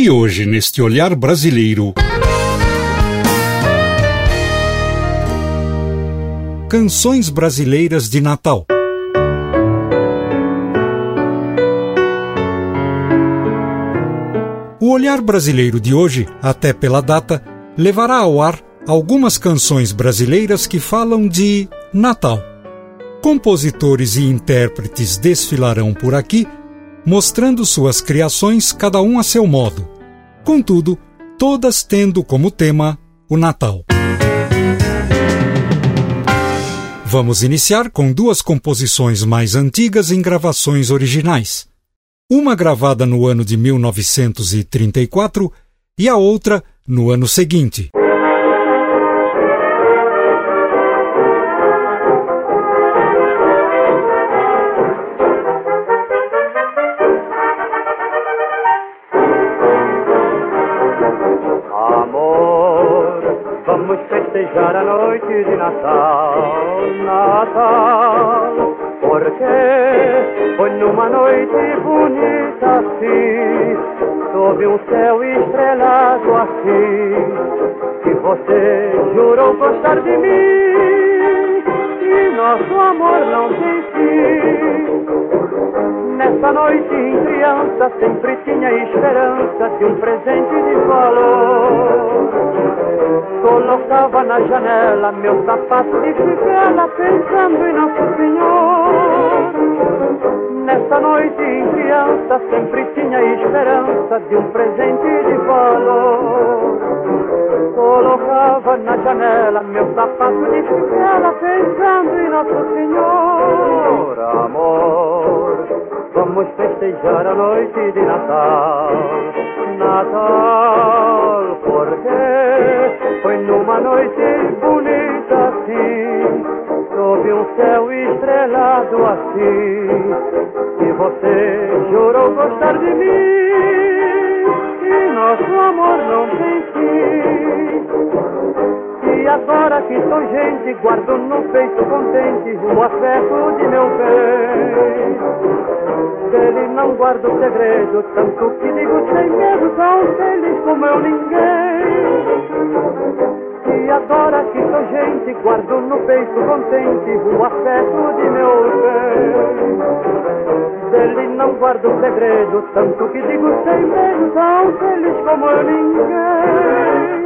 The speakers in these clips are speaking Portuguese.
E hoje, neste olhar brasileiro. Canções brasileiras de Natal. O olhar brasileiro de hoje, até pela data, levará ao ar algumas canções brasileiras que falam de Natal. Compositores e intérpretes desfilarão por aqui mostrando suas criações cada um a seu modo. Contudo, todas tendo como tema o Natal. Vamos iniciar com duas composições mais antigas em gravações originais. Uma gravada no ano de 1934 e a outra no ano seguinte. Festejar a noite de Natal, Natal, porque foi numa noite bonita assim, sob um céu estrelado assim, que você jurou gostar de mim, e nosso amor não tem fim. Nessa noite em criança sempre tinha esperança de um presente de valor. Colocava na janela meu sapato de fivela pensando em Nosso Senhor. Nessa noite em criança sempre tinha esperança de um presente de valor. Colocava na janela meu sapato de fivela pensando em Nosso Senhor. Amor Vamos festejar a noite de Natal, Natal, porque foi numa noite bonita assim, sob um céu estrelado assim, que você jurou gostar de mim, e nosso amor não tem fim. E agora que sou gente, guardo no peito contente o afeto de meu bem. Dele não guardo segredo, tanto que digo sem medo, tão feliz como eu ninguém. E agora que sou gente, guardo no peito contente o afeto de meu bem. Dele não guardo segredo, tanto que digo sem medo, tão feliz como eu ninguém.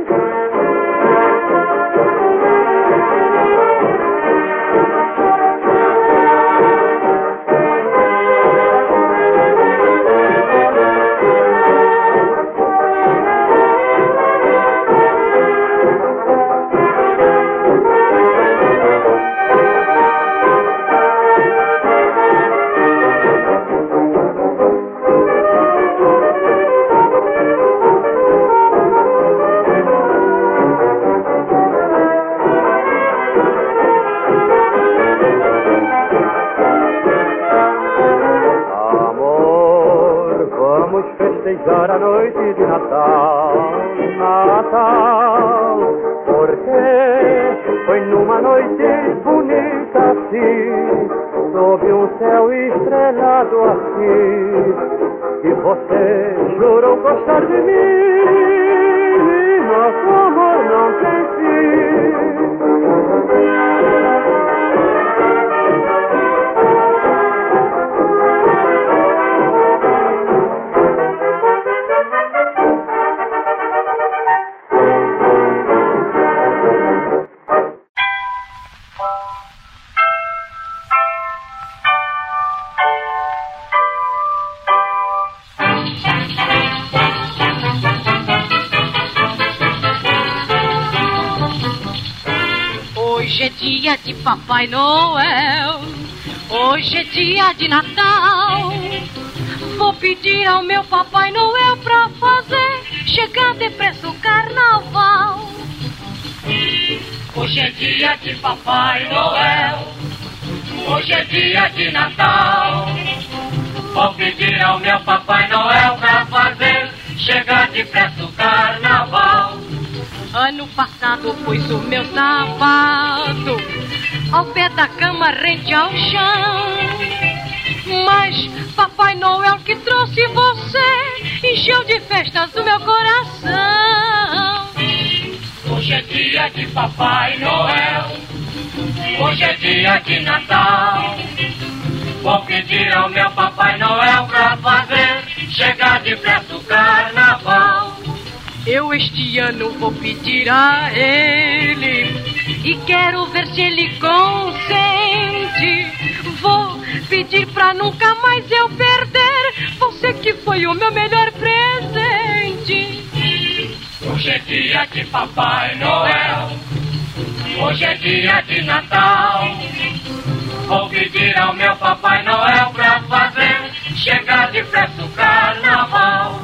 De Papai Noel. Hoje é dia de Natal. Vou pedir ao meu Papai Noel pra fazer chegar depressa o carnaval. Hoje é dia de Papai Noel, hoje é dia de Natal. Vou pedir ao meu Papai Noel pra fazer chegar depressa o carnaval. Ano passado pus o meu sapato ao pé da cama rente ao chão. Mas Papai Noel que trouxe você encheu de festas o meu coração. Hoje é dia de Papai Noel, hoje é dia de Natal. Vou pedir ao meu Papai Noel pra fazer chegar depressa o carnaval. Eu este ano vou pedir a ele e quero ver se ele consente. Vou pedir pra nunca mais eu perder você que foi o meu melhor presente. Hoje é dia de Papai Noel, hoje é dia de Natal. Vou pedir ao meu Papai Noel pra fazer chegar depressa o carnaval.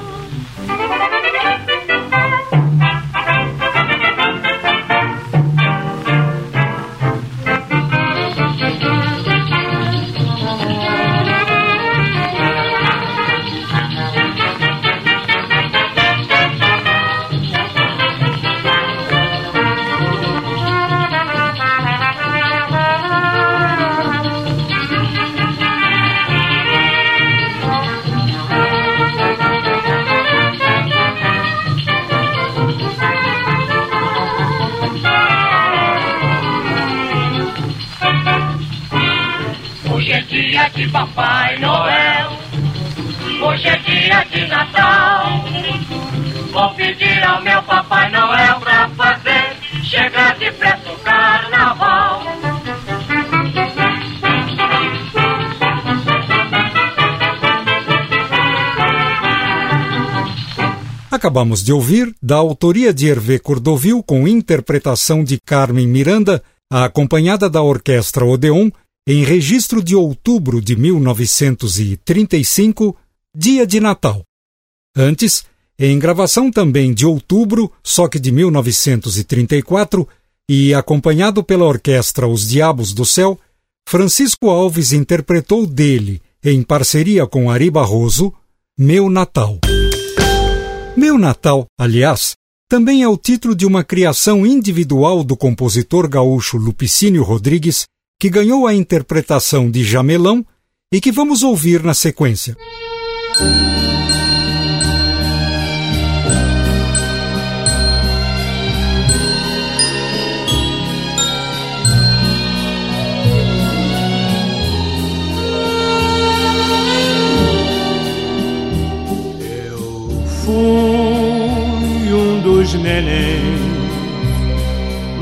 Hoje é dia de Papai Noel, hoje é dia de Natal. Vou pedir ao meu Papai Noel pra fazer chegar depressa o carnaval. Acabamos de ouvir, da autoria de Hervé Cordovil, com interpretação de Carmen Miranda, acompanhada da Orquestra Odeon, em registro de outubro de 1935, dia de Natal. Antes, em gravação também de outubro, só que de 1934, e acompanhado pela orquestra Os Diabos do Céu, Francisco Alves interpretou dele, em parceria com Ari Barroso, Meu Natal. Meu Natal, aliás, também é o título de uma criação individual do compositor gaúcho Lupicínio Rodrigues, que ganhou a interpretação de Jamelão e que vamos ouvir na sequência. Eu fui um dos nenéns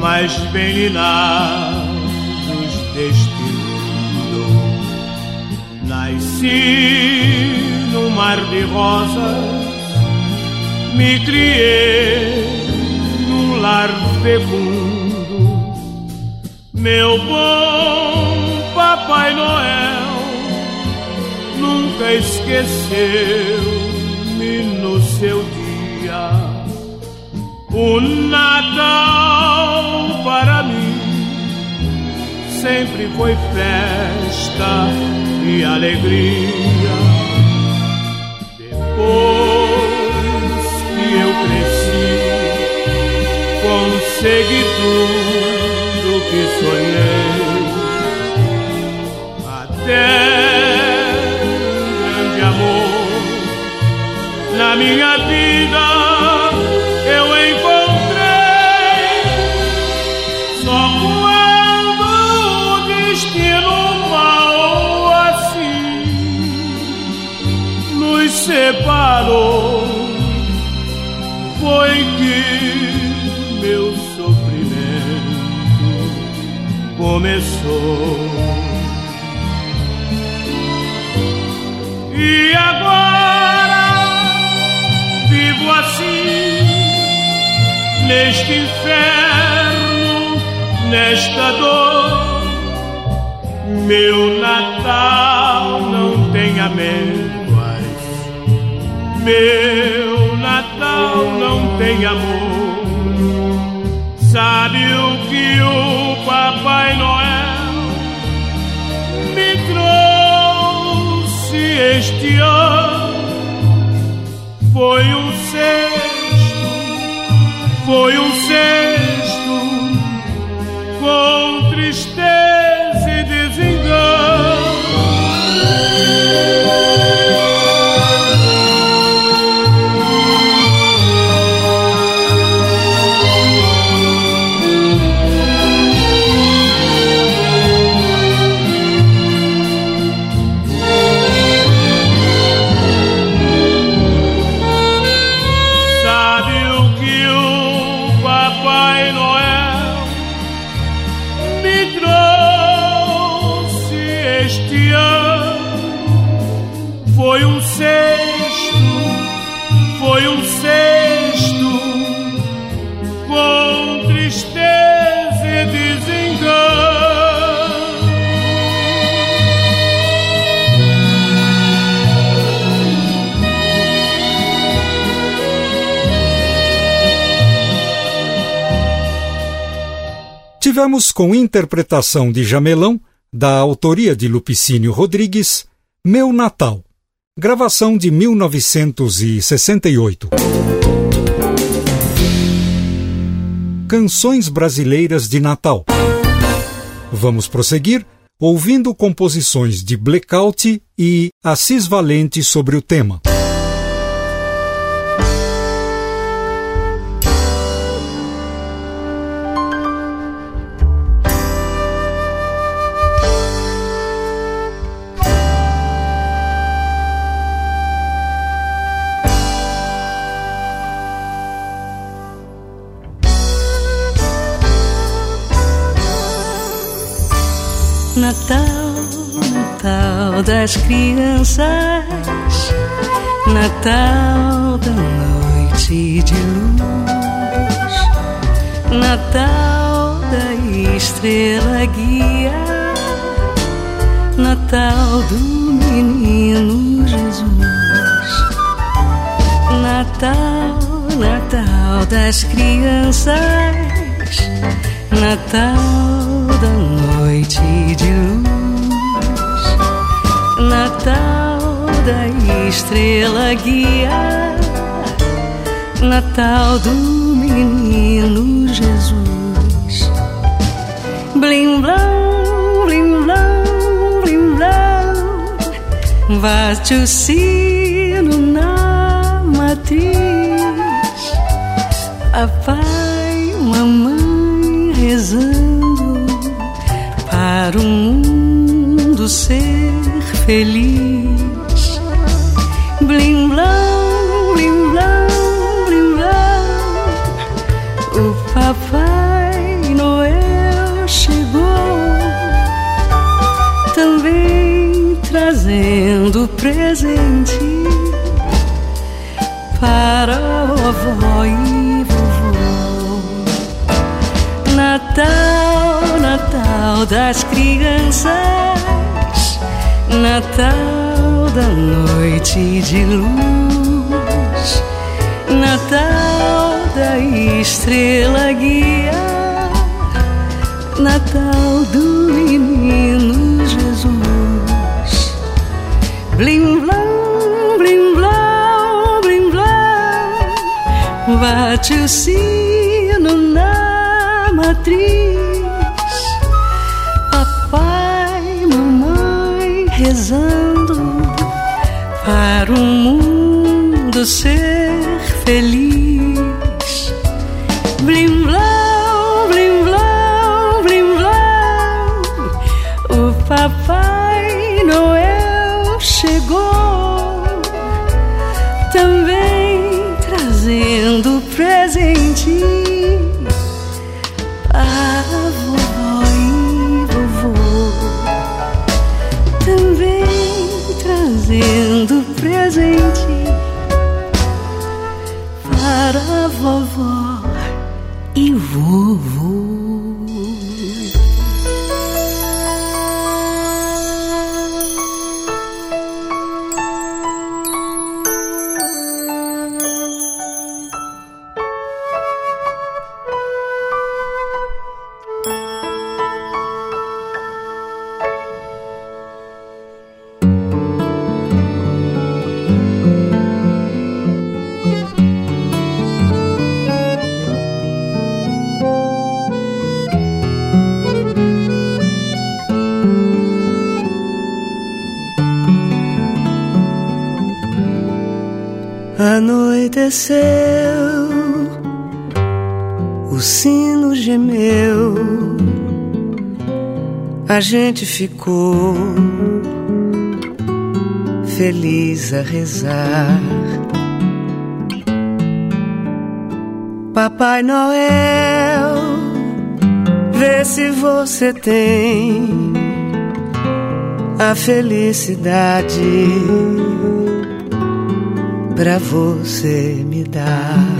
mais bem lilados deste mundo. Nasci num mar de rosas, me criei num lar fecundo. Meu bom Papai Noel nunca esqueceu-me no seu dia. O Natal para mim sempre foi festa e alegria. Depois que eu cresci, consegui tudo que sonhei. Até um grande amor na minha vida separou foi que meu sofrimento começou. E agora vivo assim, neste inferno, nesta dor. Meu Natal tenha amêndoas. Meu Natal tem amor. Sabe o que o Papai Noel me trouxe este ano? Foi um Tivemos com interpretação de Jamelão, da autoria de Lupicínio Rodrigues, Meu Natal, gravação de 1968. Canções Brasileiras de Natal. Vamos prosseguir ouvindo composições de Blackout e Assis Valente sobre o tema. Natal, Natal das crianças, Natal da noite de luz, Natal da estrela guia, Natal do menino Jesus, Natal, Natal das crianças. Natal noite de luz, Natal da estrela guia, Natal do menino Jesus. Blim blão, blim blão, blim blão, bate o sino na matriz. Papai, mamãe rezando para o mundo ser feliz. Blim blão, blim blão, blim blão, o Papai Noel chegou, também trazendo presente Natal das crianças, Natal da noite de luz, Natal da estrela guia, Natal do menino Jesus. Blim blão, blim blão, blim blão, bate o sino na matriz. Rezando para o mundo ser feliz. A gente ficou feliz a rezar. Papai Noel, vê se você tem a felicidade pra você me dar.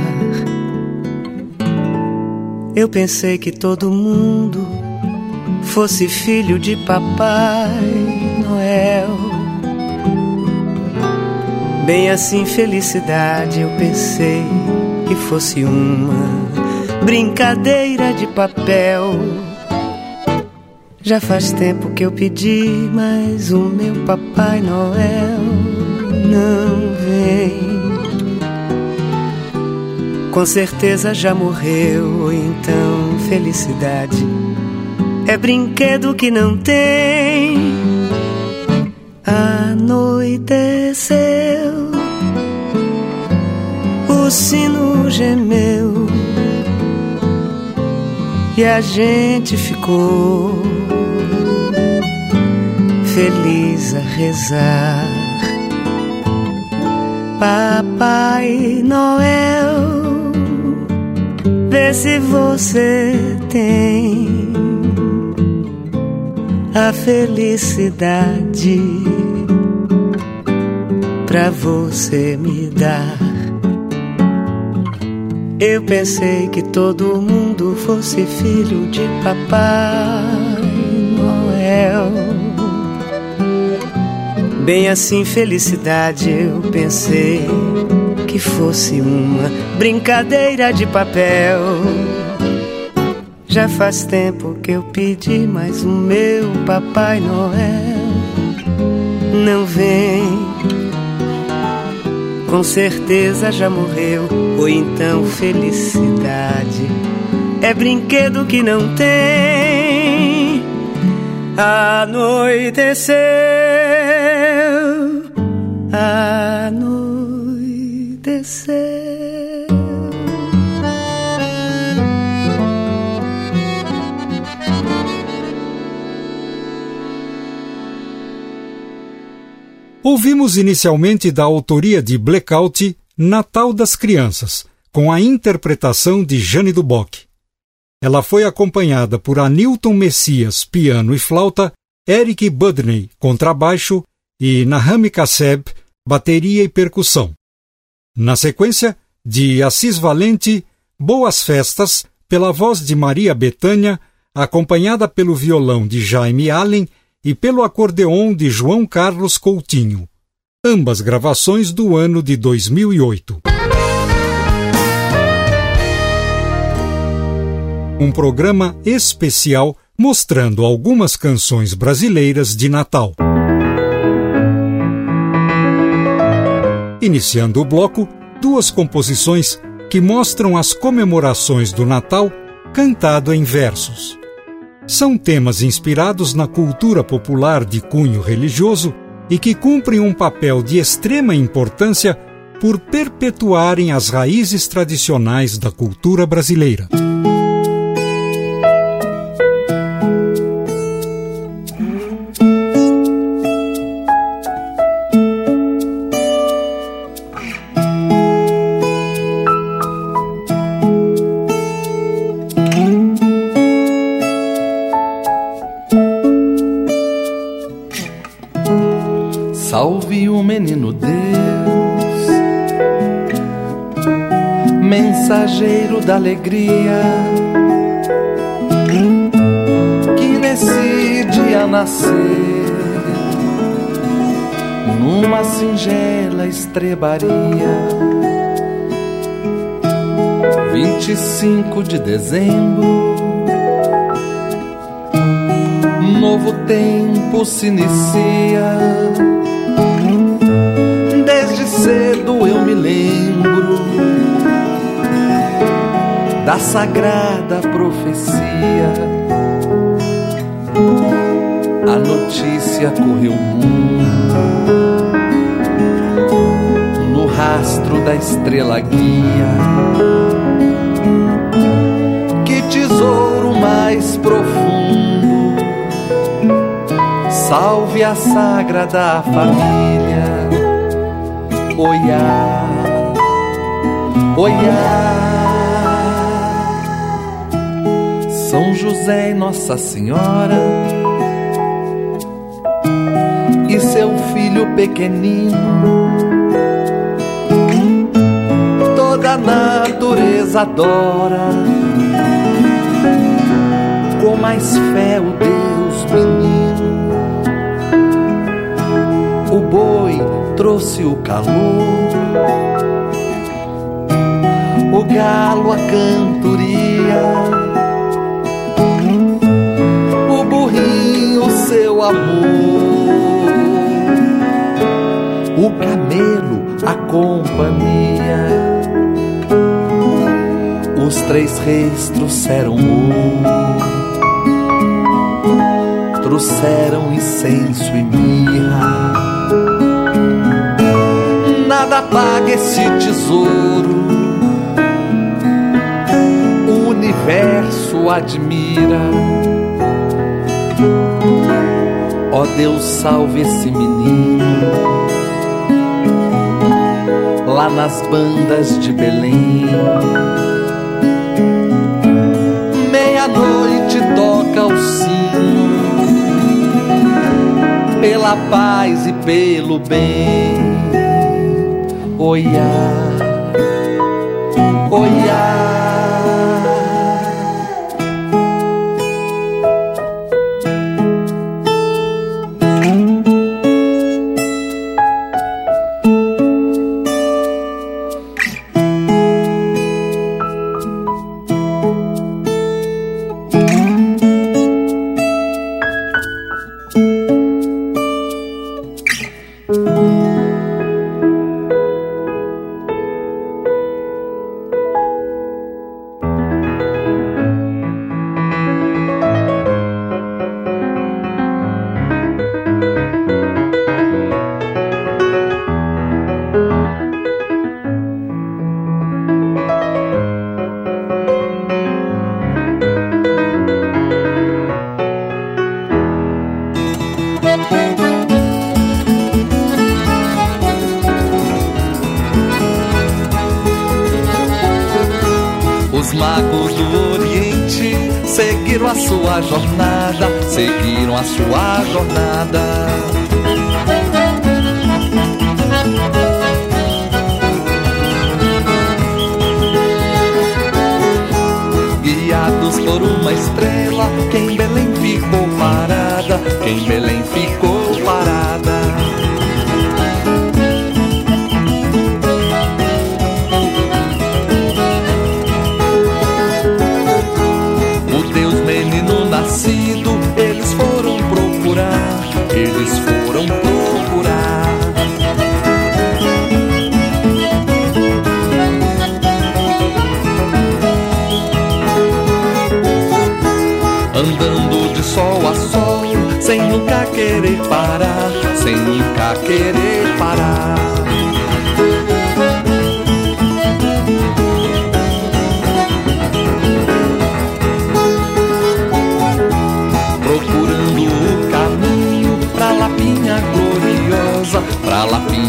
Eu pensei que todo mundo fosse filho de Papai Noel. Bem assim, felicidade, eu pensei que fosse uma brincadeira de papel. Já faz tempo que eu pedi, mas o meu Papai Noel não vem. Com certeza já morreu, então felicidade é brinquedo que não tem. Anoiteceu, o sino gemeu e a gente ficou feliz a rezar. Papai Noel, vê se você tem a felicidade pra você me dar. Eu pensei que todo mundo fosse filho de Papai Noel. Bem assim, felicidade, eu pensei que fosse uma brincadeira de papel. Já faz tempo que eu pedi, mas o meu Papai Noel não vem. Com certeza já morreu, ou então felicidade é brinquedo que não tem. Anoiteceu, anoiteceu. Ouvimos inicialmente da autoria de Blackout Natal das Crianças, com a interpretação de Jane Duboc. Ela foi acompanhada por Anilton Messias, piano e flauta, Eric Budney, contrabaixo e Nahami Kasseb, bateria e percussão. Na sequência, de Assis Valente, Boas Festas, pela voz de Maria Betânia, acompanhada pelo violão de Jaime Allen e pelo acordeon de João Carlos Coutinho, ambas gravações do ano de 2008. Um programa especial mostrando algumas canções brasileiras de Natal. Iniciando o bloco, duas composições que mostram as comemorações do Natal cantado em versos. São temas inspirados na cultura popular de cunho religioso e que cumprem um papel de extrema importância por perpetuarem as raízes tradicionais da cultura brasileira. Alegria, que nesse dia nascer numa singela estrebaria. 25 de dezembro, novo tempo se inicia cedo eu me lembro da sagrada profecia. A notícia correu mundo no rastro da estrela guia. Que tesouro mais profundo, salve a sagrada família. Oiá, oiá. São José e Nossa Senhora e seu filho pequenino. Toda a natureza adora, com mais fé o Deus menino. O boi trouxe o calor, o galo a cantoria seu amor. O camelo, a companhia. Os três reis trouxeram ouro, trouxeram incenso e mirra. Nada paga esse tesouro, o universo admira Ó oh Deus, salve esse menino. Lá nas bandas de Belém. Meia-noite toca o sino. Pela paz e pelo bem. Oiá, oiá.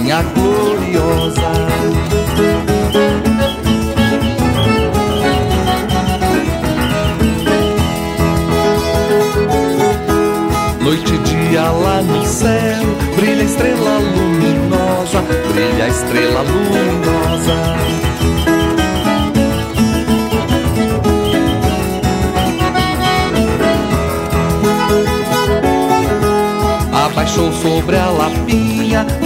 me acudir.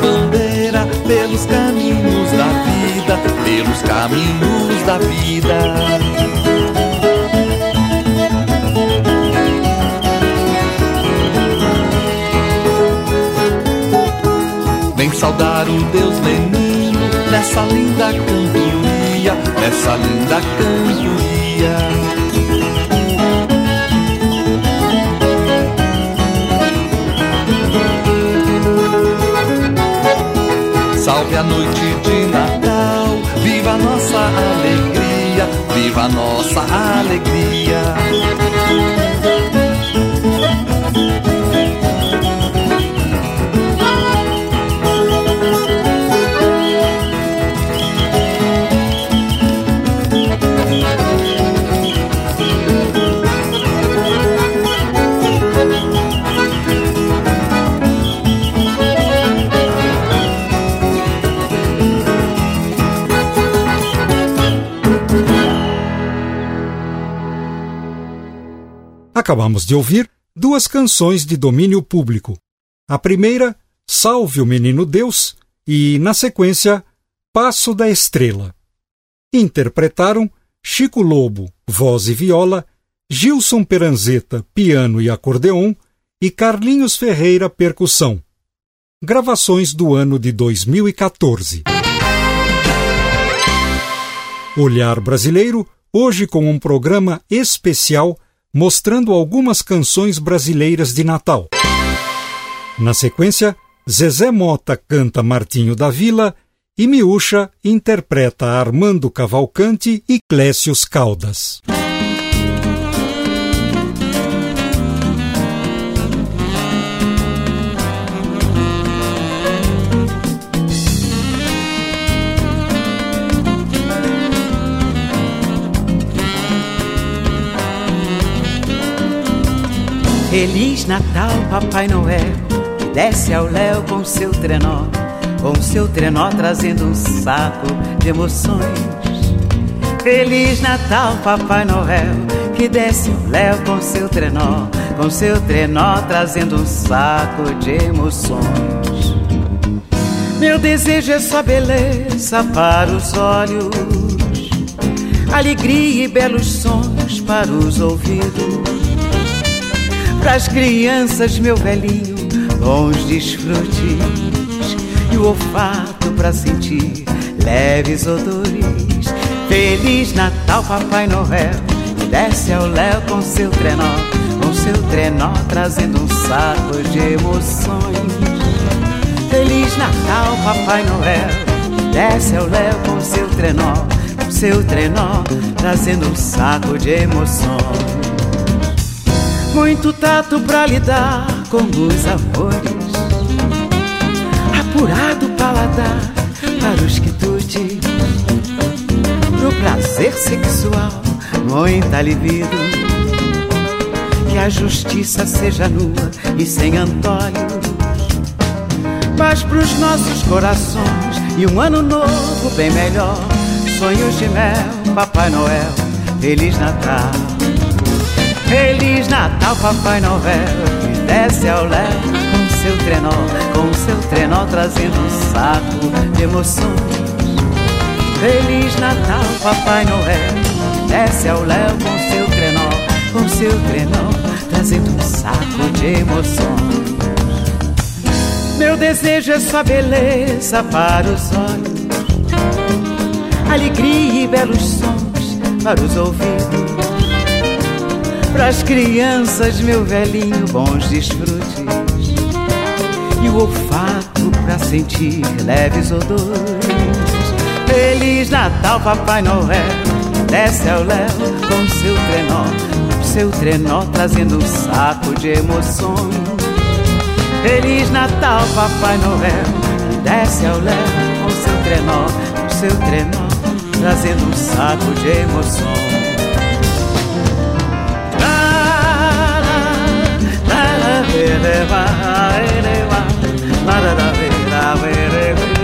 bandeira pelos caminhos pelos caminhos da vida. Vem saudar o Deus menino nessa linda cantoria, nessa linda cantoria. Salve a noite de Natal, viva a nossa alegria, viva a nossa alegria. Acabamos de ouvir duas canções de domínio público. A primeira, Salve o Menino Deus, e, na sequência, Passo da Estrela. Interpretaram Chico Lobo, voz e viola, Gilson Peranzeta, piano e acordeon, e Carlinhos Ferreira, percussão. Gravações do ano de 2014. Olhar Brasileiro, hoje com um programa especial mostrando algumas canções brasileiras de Natal. Na sequência, Zezé Mota canta Martinho da Vila e Miúcha interpreta Armando Cavalcante e Clécius Caldas. Feliz Natal, Papai Noel, que desce ao léu com seu trenó, com seu trenó trazendo um saco de emoções. Feliz Natal, Papai Noel, que desce ao léu com seu trenó, com seu trenó trazendo um saco de emoções. Meu desejo é só beleza para os olhos, alegria e belos sons para os ouvidos Pras crianças, meu velhinho, bons desfrutes e o olfato pra sentir leves odores. Feliz Natal, Papai Noel, desce ao léu com seu trenó, com seu trenó trazendo um saco de emoções. Feliz Natal, Papai Noel, desce ao léu com seu trenó, com seu trenó trazendo um saco de emoções. Muito tato pra lidar com os amores. Apurado paladar para os quitutes Pro prazer sexual, muita libido. Que a justiça seja nua e sem antolhos. Mas pros nossos corações e um ano novo bem melhor. Sonhos de mel, Papai Noel, Feliz Natal Feliz Natal, Papai Noel, que desce ao léu com seu trenó, com seu trenó trazendo um saco de emoções. Feliz Natal, Papai Noel, que desce ao léu com seu trenó, com seu trenó trazendo um saco de emoções. Meu desejo é só beleza para os olhos, alegria e belos sons para os ouvidos Pras crianças, meu velhinho, bons desfrutes. E o olfato pra sentir leves odores. Feliz Natal, Papai Noel. Desce ao léu com seu trenó Seu trenó trazendo um saco de emoções. Feliz Natal, Papai Noel. Desce ao léu com seu trenó Seu trenó trazendo um saco de emoções eleva, eleva, la da da da da da Noite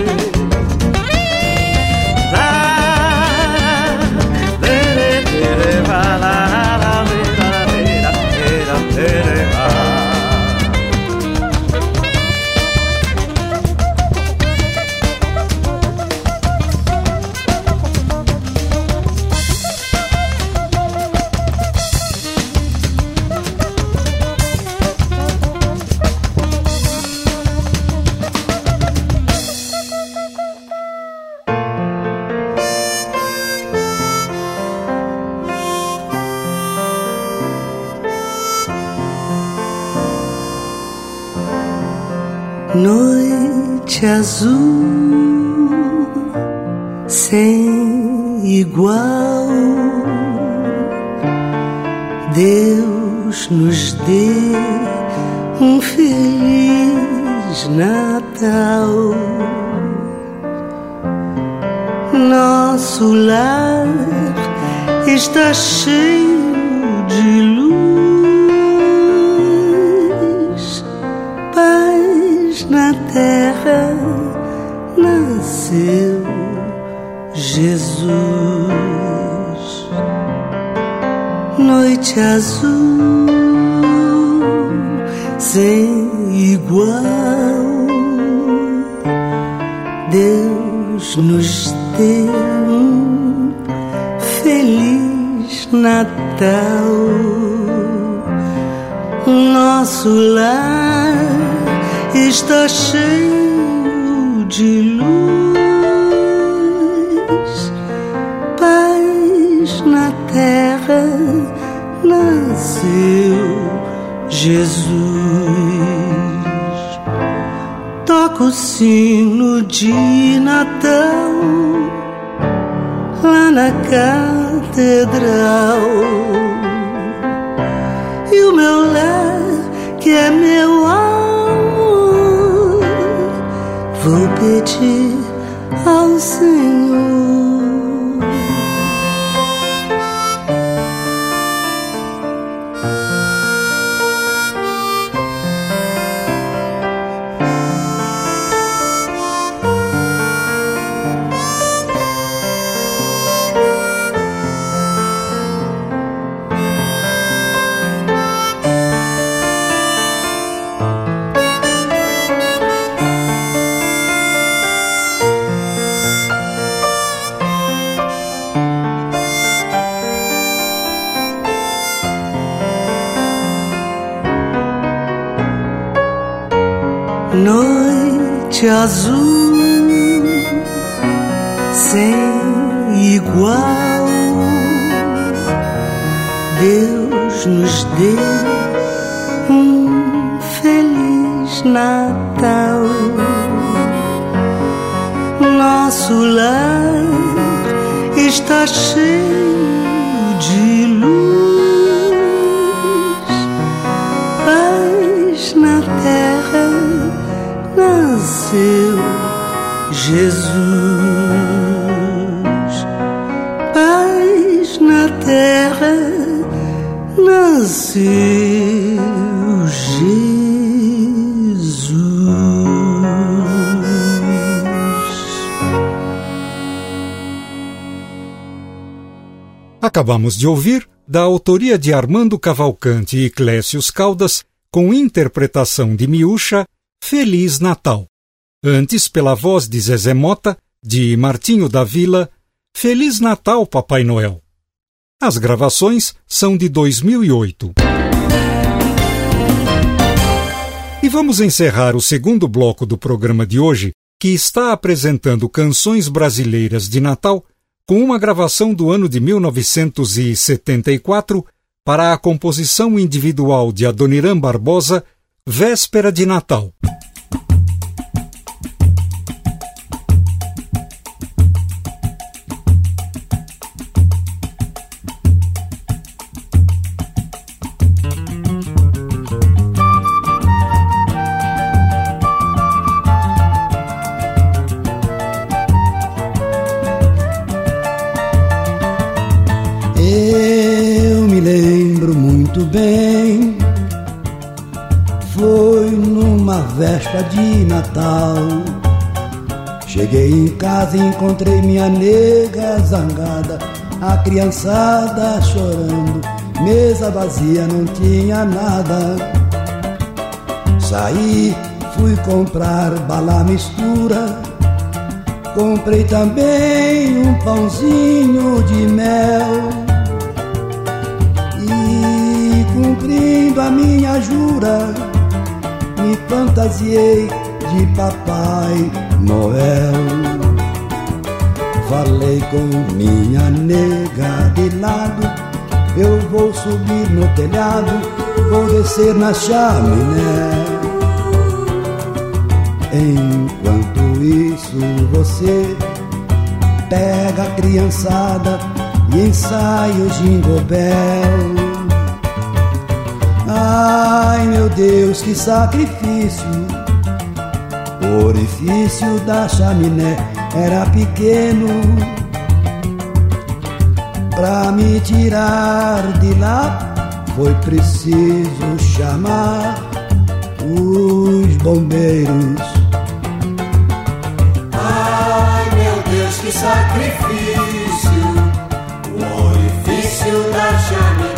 azul sem igual, Deus nos dê um feliz Natal. Nosso lar está cheio de luz, nasceu Jesus. Noite azul sem igual, Deus nos deu um feliz Natal. Nosso lar está cheio de luz, terra nasceu Jesus. Toca o sino de Natal lá na catedral. E o meu lar, que é meu amor, vou pedir ao Senhor. Noite azul sem igual. Deus nos deu um feliz Natal. Nosso lar está cheio nasceu Jesus. Acabamos de ouvir, da autoria de Armando Cavalcante e Clécius Caldas, com interpretação de Miúcha, Feliz Natal. Antes, pela voz de Zezé Mota, de Martinho da Vila, Feliz Natal, Papai Noel. As gravações são de 2008. Vamos encerrar o segundo bloco do programa de hoje, que está apresentando canções brasileiras de Natal, com uma gravação do ano de 1974 para a composição individual de Adoniran Barbosa Véspera de Natal. Encontrei minha nega zangada, a criançada chorando, mesa vazia, não tinha nada. Saí, fui comprar bala mistura, comprei também um pãozinho de mel. E cumprindo a minha jura, me fantasiei de Papai Noel. Falei com minha nega de lado, eu vou subir no telhado, vou descer na chaminé. Enquanto isso você pega a criançada e ensaia o jingle. Ai meu Deus, que sacrifício! Orifício da chaminé era pequeno. Pra me tirar de lá foi preciso chamar os bombeiros. Ai meu Deus, que sacrifício! O orifício da chaminé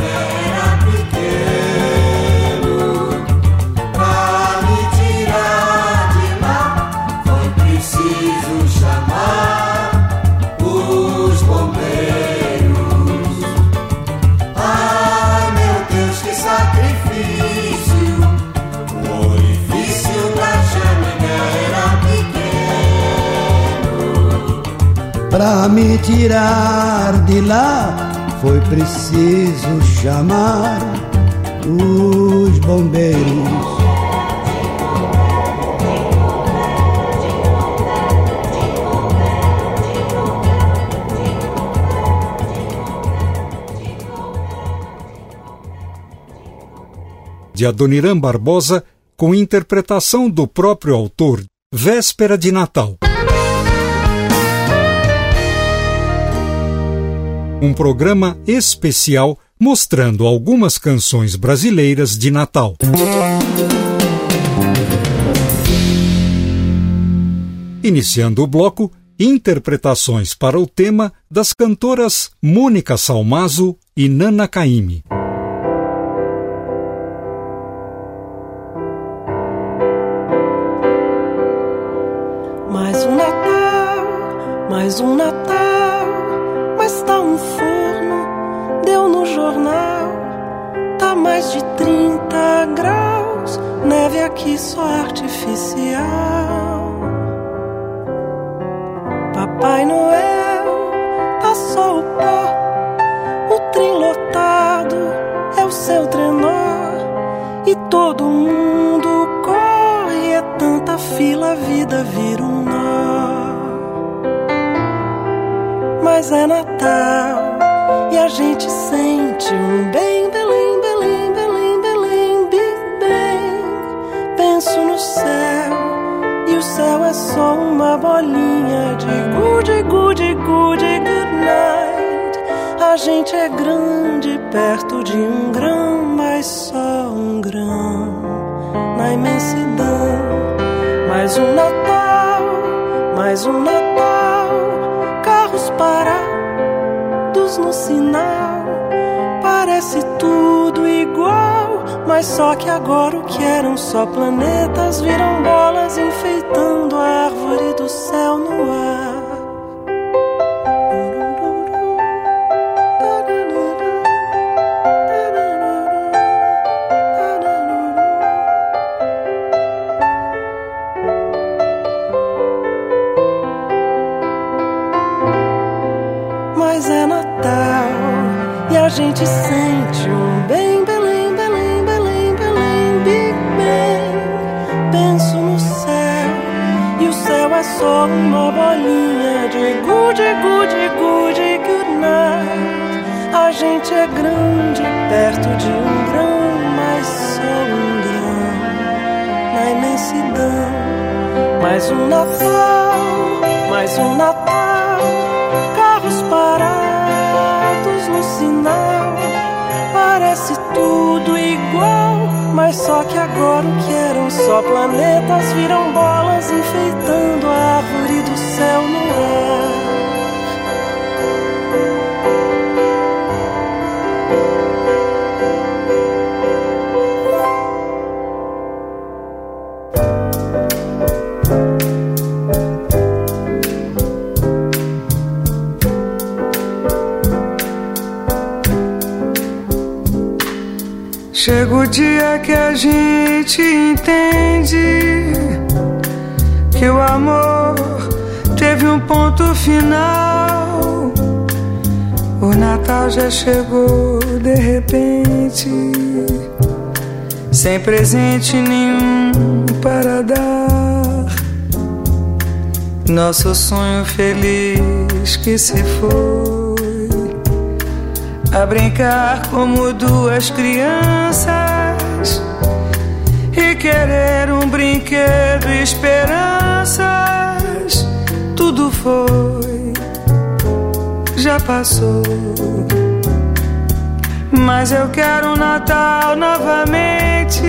Pra me tirar de lá foi preciso chamar os bombeiros. de Adoniran Barbosa, com interpretação do próprio autor, Véspera de Natal. Um programa especial mostrando algumas canções brasileiras de Natal. Iniciando o bloco, interpretações para o tema das cantoras Mônica Salmazo e Nana Caymmi. Mais um Natal, mais um Natal, mais de 30 graus, neve aqui só artificial. Papai Noel, tá só o pó, o trem lotado é o seu trenó e todo mundo corre, é tanta fila, a vida vira um nó. Mas é Natal e a gente sente um bem, Belém, céu e o céu é só uma bolinha de good, good, good, good night. A gente é grande perto de um grão, mas só um grão na imensidão. Mais um Natal, mais um Natal, carros parados no sinal. Parece tudo mas só que agora o que eram só planetas viram bolas enfeitando a árvore do céu no ar. Imensidão. Mais um Natal, mais um Natal, carros parados no sinal. Parece tudo igual, mas só que agora o que eram só planetas viram bolas enfeitando a árvore do céu no ar. Chega o dia que a gente entende que o amor teve um ponto final. O Natal já chegou de repente, sem presente nenhum para dar. Nosso sonho feliz que se foi a brincar como duas crianças e querer um brinquedo e esperanças. Tudo foi, já passou. Mas eu quero um Natal novamente.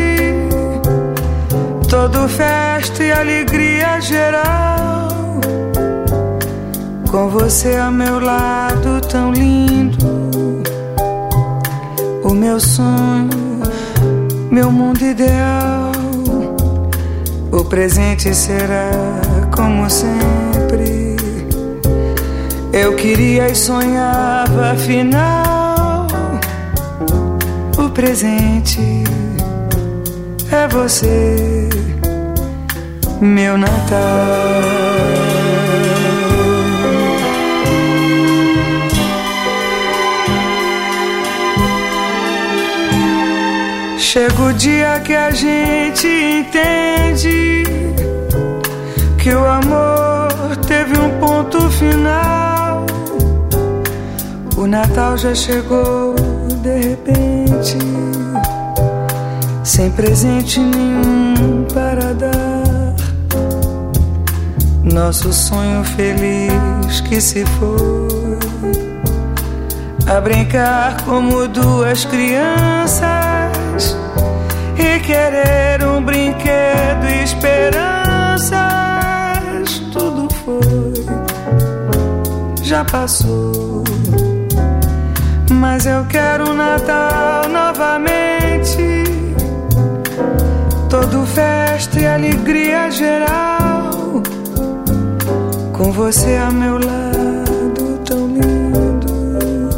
Todo festa e alegria geral. Com você ao meu lado, tão lindo. O meu sonho, meu mundo ideal. O presente será como sempre. Eu queria e sonhava, afinal presente é você, meu Natal. Chega o dia que a gente entende que o amor teve um ponto final. O Natal já chegou de repente, sem presente nenhum para dar. Nosso sonho feliz que se foi a brincar como duas crianças querer um brinquedo e esperanças. Tudo foi, já passou mas eu quero um Natal novamente. Todo festa e alegria geral. Com você a meu lado, tão lindo.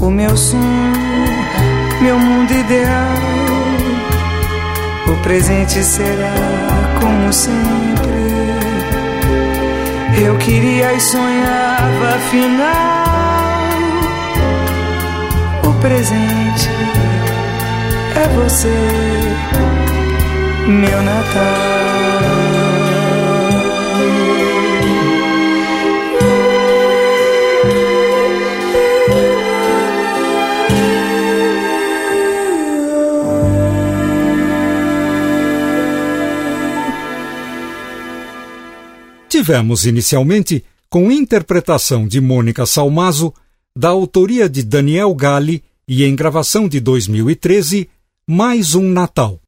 O meu sonho, meu mundo ideal. O presente será como sempre. Eu queria e sonhava afinal presente é você, meu Natal. Tivemos inicialmente, com interpretação de Mônica Salmazo, da autoria de Daniel Galli e em gravação de 2013, Mais um Natal.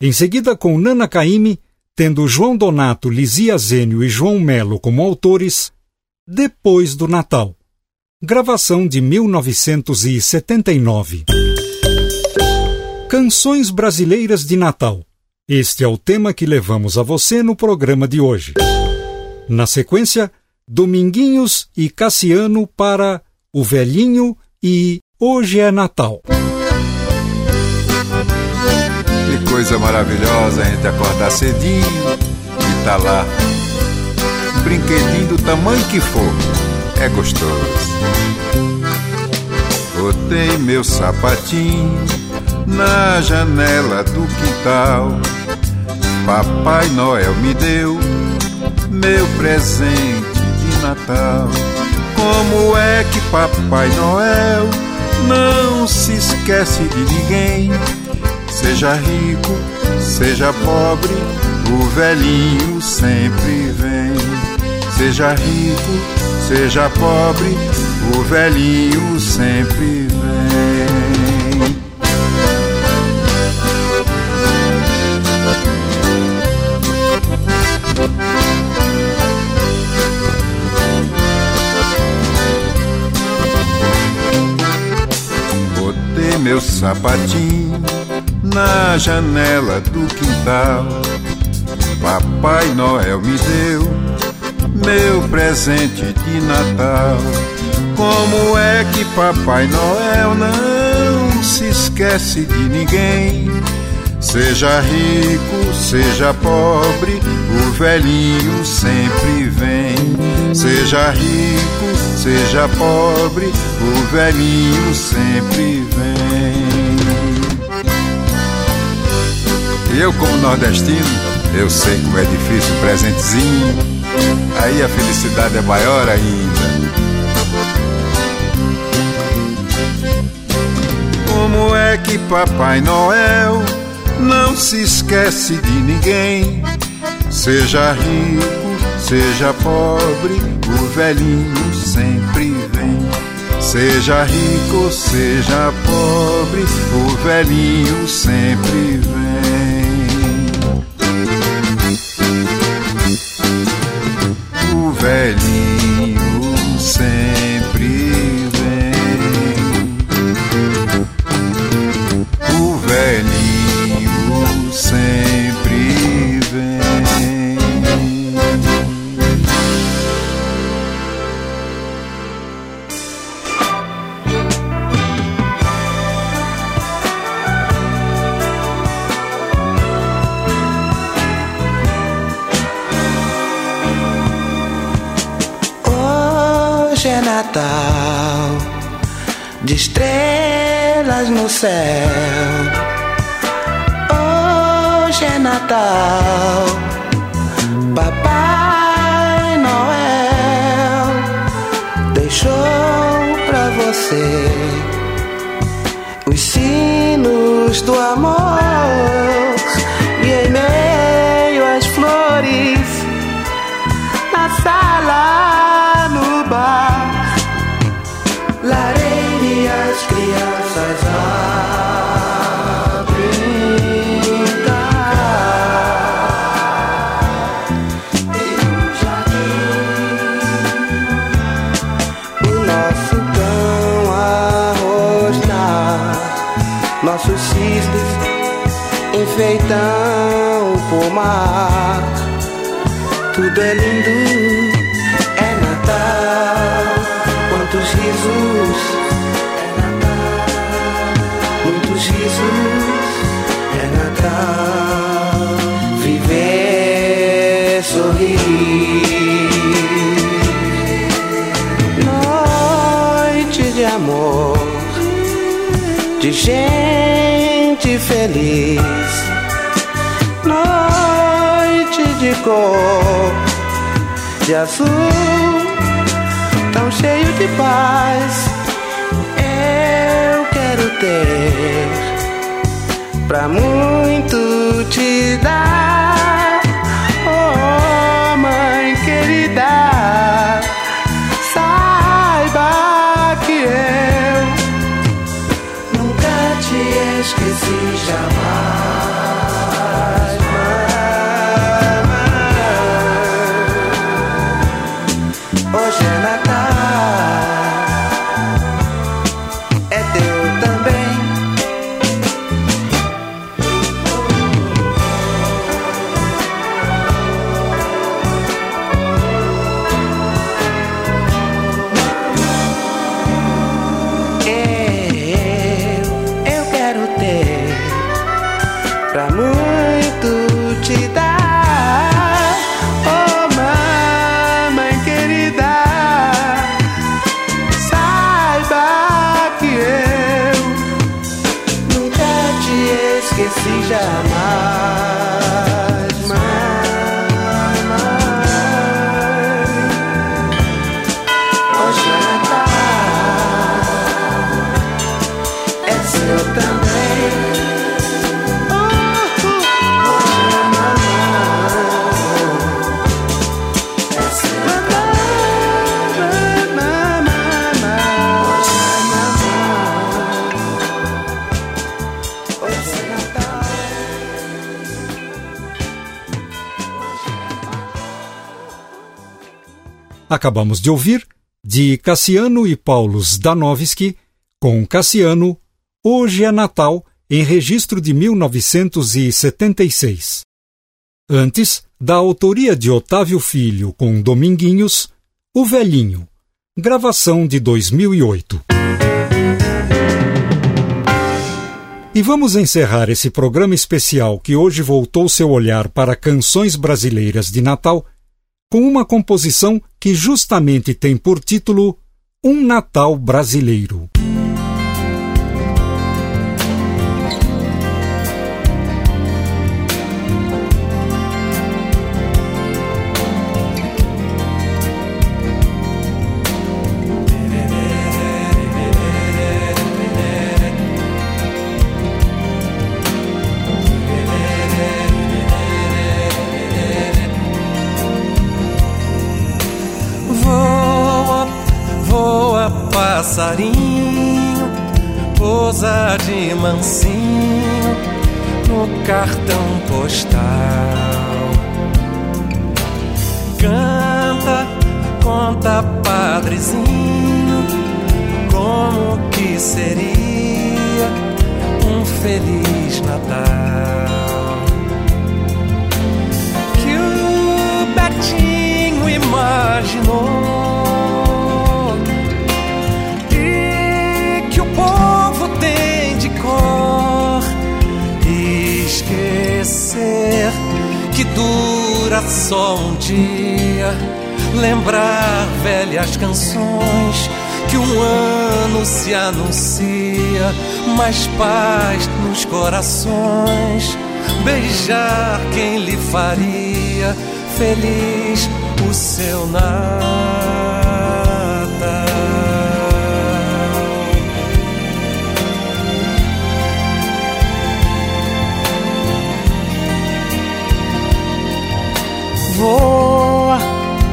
Em seguida, com Nana Caymmi, tendo João Donato, Lizia Zênio e João Melo como autores, Depois do Natal. Gravação de 1979. Canções Brasileiras de Natal. Este é o tema que levamos a você no programa de hoje. Na sequência, Dominguinhos e Cassiano para O Velhinho e Hoje é Natal. Que coisa maravilhosa a gente acordar cedinho e tá lá. Brinquedinho do tamanho que for, é gostoso. Botei meu sapatinho na janela do quintal. Papai Noel me deu meu presente de Natal. Como é que Papai Noel não se esquece de ninguém. Seja rico, seja pobre, o velhinho sempre vem. Seja rico, seja pobre, o velhinho sempre vem. Sapatinho na janela do quintal. Papai Noel me deu meu presente de Natal. Como é que Papai Noel não se esquece de ninguém? Seja rico, seja pobre, o velhinho sempre vem. Seja rico, seja pobre, o velhinho sempre vem. E eu, como nordestino, eu sei como é difícil presentezinho Aí a felicidade é maior ainda. Como é que Papai Noel não se esquece de ninguém? Seja rico, seja pobre, o velhinho sempre vem. Seja rico, seja pobre, o velhinho sempre vem. O Natal, de estrelas no céu. Hoje é Natal, Papai Noel deixou pra você os sinos do amor e meio flores na sala, Tudo é lindo, é Natal. Quantos risos, é Natal. Muitos risos, é Natal. Viver, sorrir. Noite de amor, de gente feliz cor, de azul, tão cheio de paz. Eu quero ter pra muito te dar, Acabamos de ouvir, de Cassiano e Paulo Zdanowski, com Cassiano, Hoje é Natal, em registro de 1976. Antes, da autoria de Otávio Filho com Dominguinhos, O Velhinho, gravação de 2008. E vamos encerrar esse programa especial que hoje voltou seu olhar para canções brasileiras de Natal com uma composição que justamente tem por título Um Natal Brasileiro. De mansinho no cartão postal. Canta, conta, padrezinho, como que seria um feliz Natal. Que o Betinho imaginou que dura só um dia. Lembrar velhas canções que um ano se anuncia, mais paz nos corações. Beijar quem lhe faria feliz o seu Natal. Voa,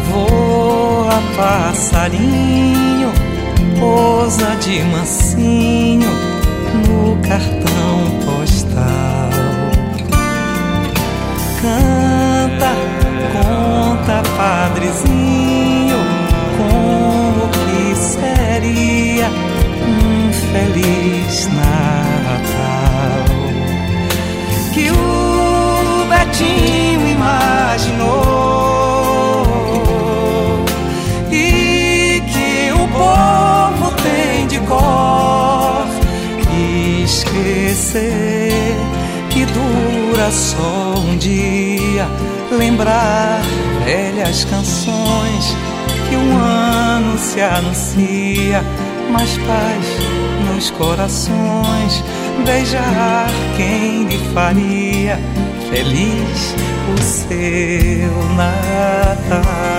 voa, passarinho, pousa de mansinho no cartão postal. Canta, conta, padrezinho, como que seria um feliz Natal. Que o Betinho que dura só um dia. Lembrar velhas canções que um ano se anuncia. Mais paz nos corações. Beijar quem lhe faria feliz o seu. Natal.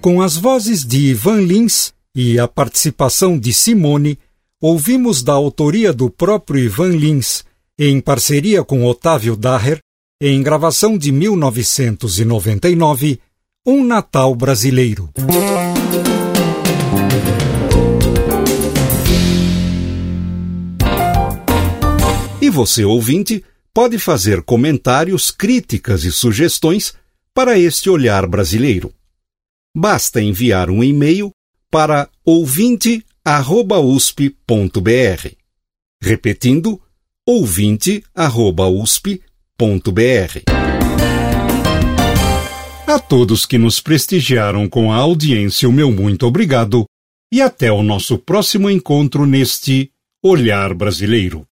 Com as vozes de Ivan Lins e a participação de Simone, ouvimos da autoria do próprio Ivan Lins, em parceria com Otávio Daher, em gravação de 1999, Um Natal Brasileiro. E você, ouvinte, pode fazer comentários, críticas e sugestões para este olhar brasileiro basta enviar um e-mail para ouvinte@usp.br. Repetindo, ouvinte@usp.br. A todos que nos prestigiaram com a audiência, o meu muito obrigado e até o nosso próximo encontro neste Olhar Brasileiro.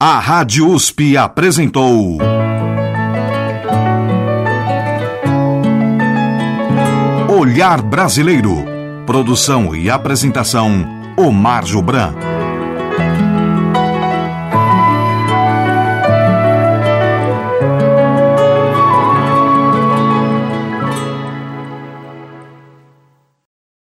A Rádio USP apresentou Olhar Brasileiro. Produção e apresentação: Omar Jobran.